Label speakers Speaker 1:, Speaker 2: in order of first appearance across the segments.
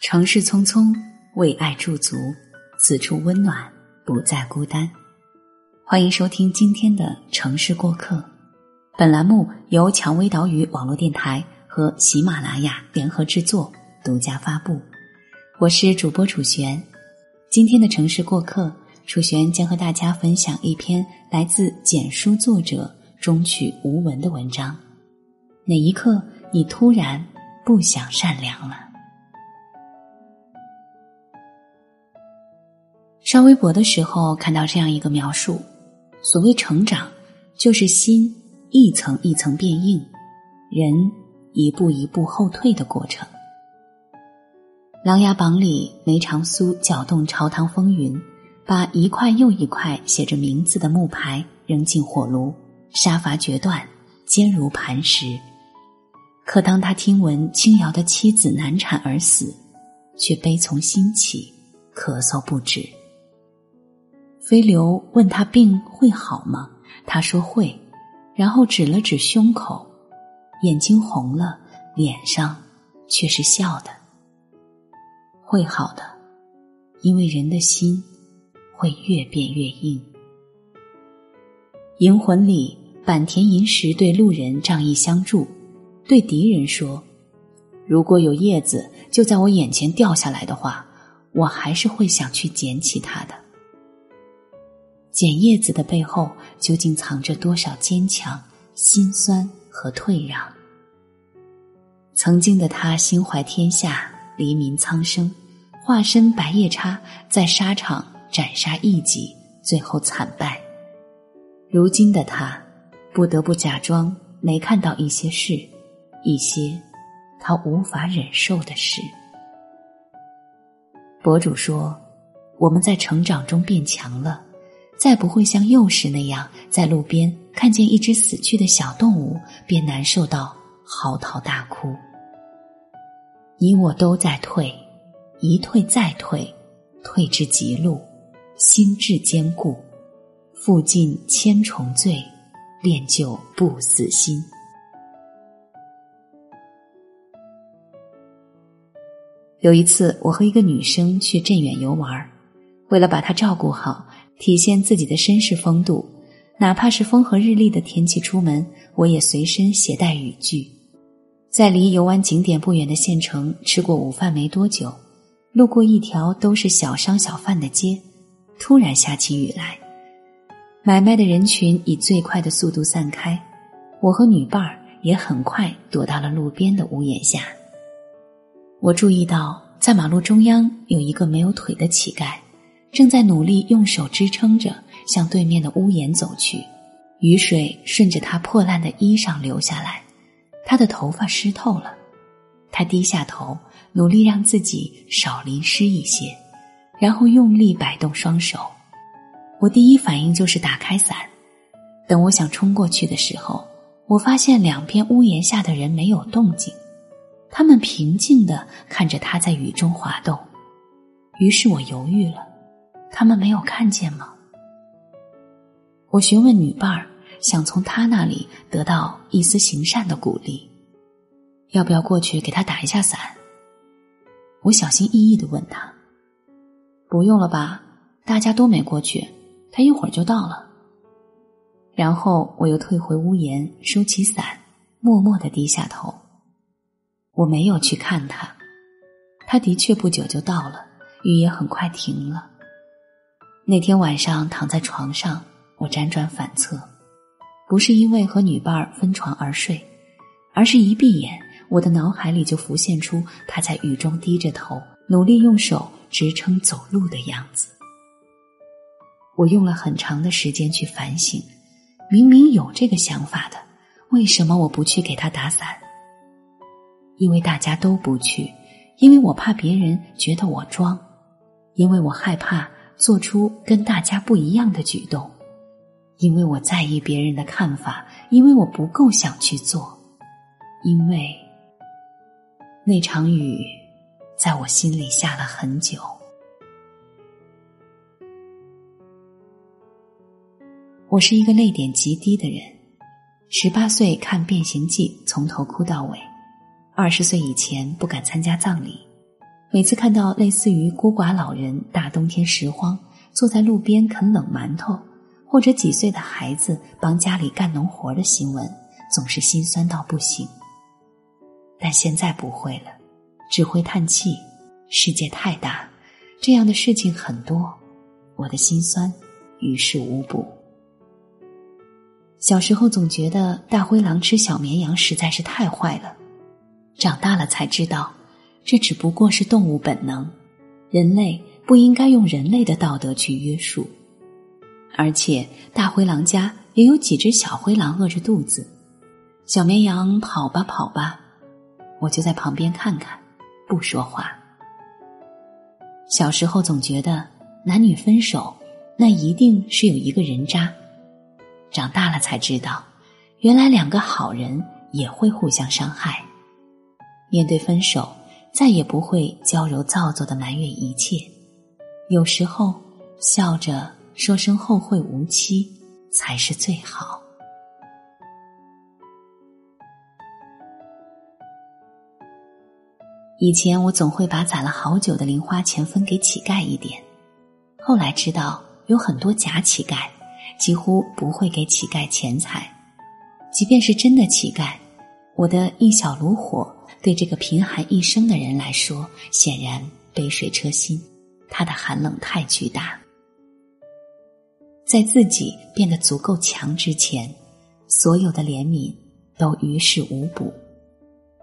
Speaker 1: 城市匆匆，为爱驻足，此处温暖，不再孤单。欢迎收听今天的城市过客。本栏目由蔷薇岛屿网络电台和喜马拉雅联合制作，独家发布。我是主播楚璇。今天的城市过客，楚璇将和大家分享一篇来自简书作者中曲无闻的文章。哪一刻，你突然不想善良了？刷微博的时候看到这样一个描述：所谓成长，就是心一层一层变硬，人一步一步后退的过程。《琅琊榜》里，梅长苏搅动朝堂风云，把一块又一块写着名字的木牌扔进火炉，杀伐决断，坚如磐石。可当他听闻青瑶的妻子难产而死，却悲从心起，咳嗽不止。飞流问他病会好吗？他说会，然后指了指胸口，眼睛红了，脸上却是笑的。会好的，因为人的心会越变越硬。银魂里，坂田银时对路人仗义相助。对敌人说：“如果有叶子就在我眼前掉下来的话，我还是会想去捡起它的。剪叶子的背后，究竟藏着多少坚强、心酸和退让？曾经的他心怀天下，黎民苍生，化身白夜叉，在沙场斩杀异己，最后惨败。如今的他，不得不假装没看到一些事。”一些他无法忍受的事。博主说：“我们在成长中变强了，再不会像幼时那样，在路边看见一只死去的小动物便难受到嚎啕大哭。你我都在退，一退再退，退至极路，心智坚固，负尽千重罪，练就不死心。”有一次，我和一个女生去镇远游玩，为了把她照顾好，体现自己的绅士风度，哪怕是风和日丽的天气出门，我也随身携带雨具。在离游玩景点不远的县城吃过午饭没多久，路过一条都是小商小贩的街，突然下起雨来，买卖的人群以最快的速度散开，我和女伴儿也很快躲到了路边的屋檐下。我注意到，在马路中央有一个没有腿的乞丐，正在努力用手支撑着向对面的屋檐走去。雨水顺着他破烂的衣裳流下来，他的头发湿透了。他低下头，努力让自己少淋湿一些，然后用力摆动双手。我第一反应就是打开伞。等我想冲过去的时候，我发现两边屋檐下的人没有动静。他们平静的看着他在雨中滑动，于是我犹豫了，他们没有看见吗？我询问女伴儿，想从他那里得到一丝行善的鼓励，要不要过去给他打一下伞？我小心翼翼的问他：“不用了吧，大家都没过去，他一会儿就到了。”然后我又退回屋檐，收起伞，默默的低下头。我没有去看他，他的确不久就到了，雨也很快停了。那天晚上躺在床上，我辗转反侧，不是因为和女伴分床而睡，而是一闭眼，我的脑海里就浮现出她在雨中低着头，努力用手支撑走路的样子。我用了很长的时间去反省，明明有这个想法的，为什么我不去给他打伞？因为大家都不去，因为我怕别人觉得我装，因为我害怕做出跟大家不一样的举动，因为我在意别人的看法，因为我不够想去做，因为那场雨在我心里下了很久。我是一个泪点极低的人，十八岁看《变形记》，从头哭到尾。二十岁以前不敢参加葬礼，每次看到类似于孤寡老人大冬天拾荒，坐在路边啃冷馒头，或者几岁的孩子帮家里干农活的新闻，总是心酸到不行。但现在不会了，只会叹气。世界太大，这样的事情很多，我的心酸于事无补。小时候总觉得大灰狼吃小绵羊实在是太坏了，长大了才知道。这只不过是动物本能，人类不应该用人类的道德去约束。而且大灰狼家也有几只小灰狼饿着肚子，小绵羊跑吧跑吧，我就在旁边看看，不说话。小时候总觉得男女分手，那一定是有一个人渣。长大了才知道，原来两个好人也会互相伤害。面对分手。再也不会娇柔造作的埋怨一切，有时候笑着说声后会无期才是最好。以前我总会把攒了好久的零花钱分给乞丐一点，后来知道有很多假乞丐，几乎不会给乞丐钱财，即便是真的乞丐，我的一小炉火。对这个贫寒一生的人来说，显然杯水车薪，他的寒冷太巨大。在自己变得足够强之前，所有的怜悯都于事无补。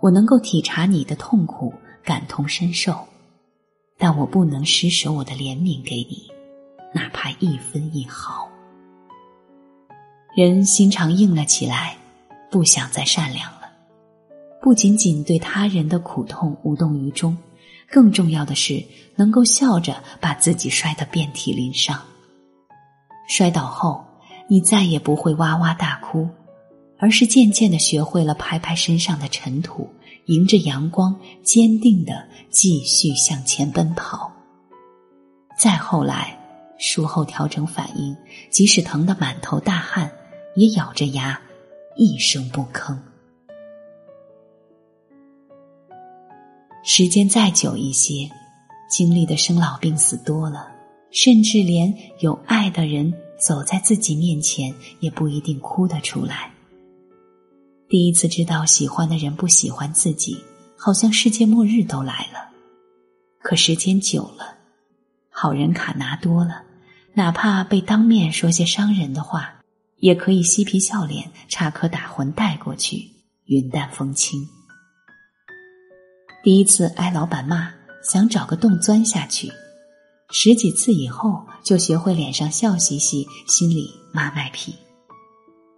Speaker 1: 我能够体察你的痛苦，感同身受，但我不能施舍我的怜悯给你，哪怕一分一毫。人心肠硬了起来，不想再善良。不仅仅对他人的苦痛无动于衷，更重要的是能够笑着把自己摔得遍体鳞伤。摔倒后，你再也不会哇哇大哭，而是渐渐的学会了拍拍身上的尘土，迎着阳光，坚定的继续向前奔跑。再后来，术后调整反应，即使疼得满头大汗，也咬着牙，一声不吭。时间再久一些，经历的生老病死多了，甚至连有爱的人走在自己面前，也不一定哭得出来。第一次知道喜欢的人不喜欢自己，好像世界末日都来了。可时间久了，好人卡拿多了，哪怕被当面说些伤人的话，也可以嬉皮笑脸、插科打诨带过去，云淡风轻。第一次挨老板骂，想找个洞钻下去，十几次以后就学会脸上笑嘻嘻，心里骂卖批。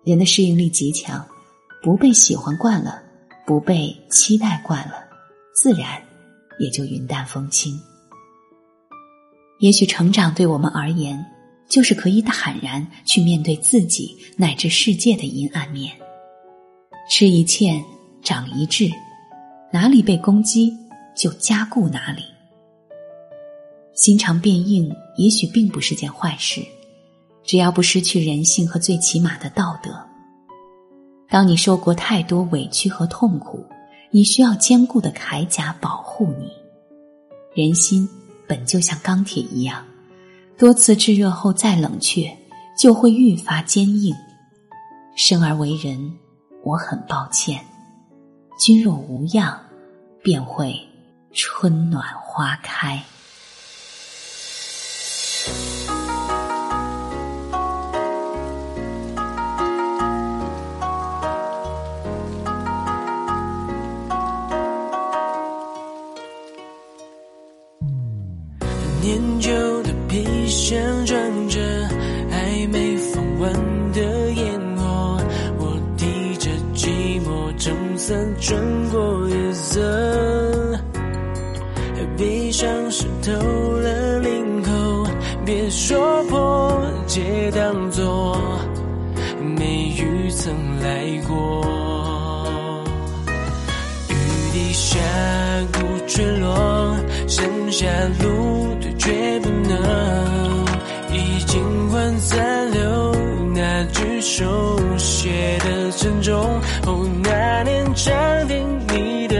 Speaker 1: 人的适应力极强，不被喜欢惯了，不被期待惯了，自然也就云淡风轻。也许成长对我们而言，就是可以坦然去面对自己乃至世界的阴暗面。吃一堑，长一智。哪里被攻击，就加固哪里。心肠变硬，也许并不是件坏事，只要不失去人性和最起码的道德。当你受过太多委屈和痛苦，你需要坚固的铠甲保护你。人心本就像钢铁一样，多次炙热后再冷却，就会愈发坚硬。生而为人，我很抱歉。君若无恙，便会春暖花开。
Speaker 2: 念旧的皮箱装着穿过夜色，闭上湿透了领口，别说破，借当作没雨曾来过，雨滴下鼓坠落，剩下路。绝不能手写的珍重，哦，那年占领你的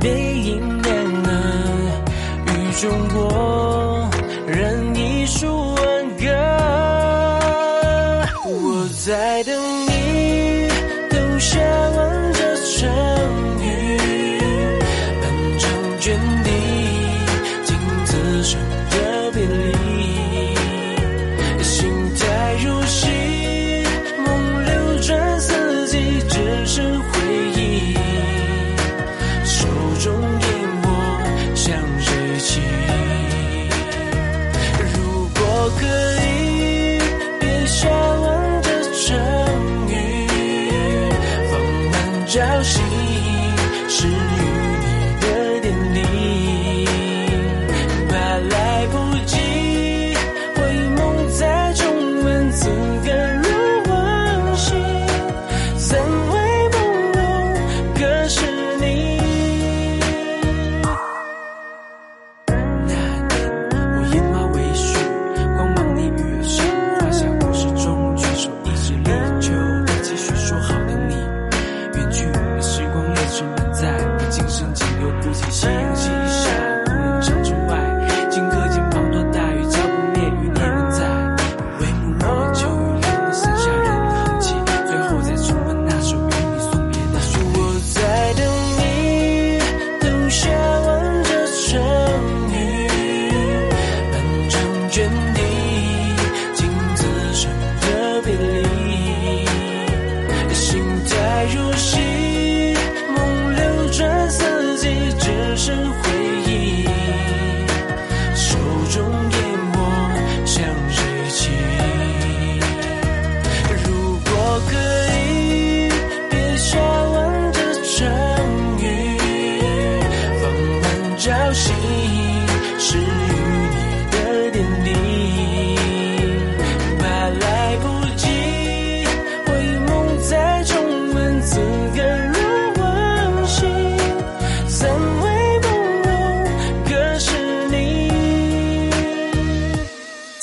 Speaker 2: 背影，亮了，雨中我，燃一束挽歌。我在等你。如果可以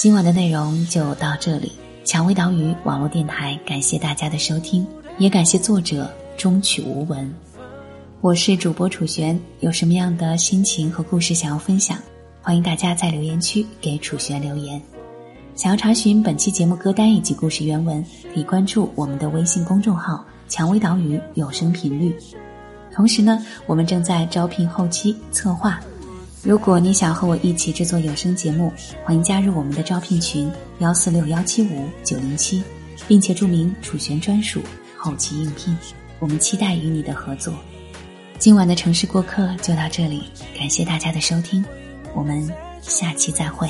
Speaker 1: 今晚的内容就到这里。蔷薇岛屿网络电台，感谢大家的收听，也感谢作者中曲无闻。我是主播楚璇，有什么样的心情和故事想要分享，欢迎大家在留言区给楚璇留言。想要查询本期节目歌单以及故事原文，可以关注我们的微信公众号“蔷薇岛屿有声频率”。同时呢，我们正在招聘后期策划。如果你想和我一起制作有声节目，欢迎加入我们的招聘群幺四六幺七五九零七，并且注明楚璇专属后期应聘。我们期待与你的合作。今晚的城市过客就到这里，感谢大家的收听，我们下期再会。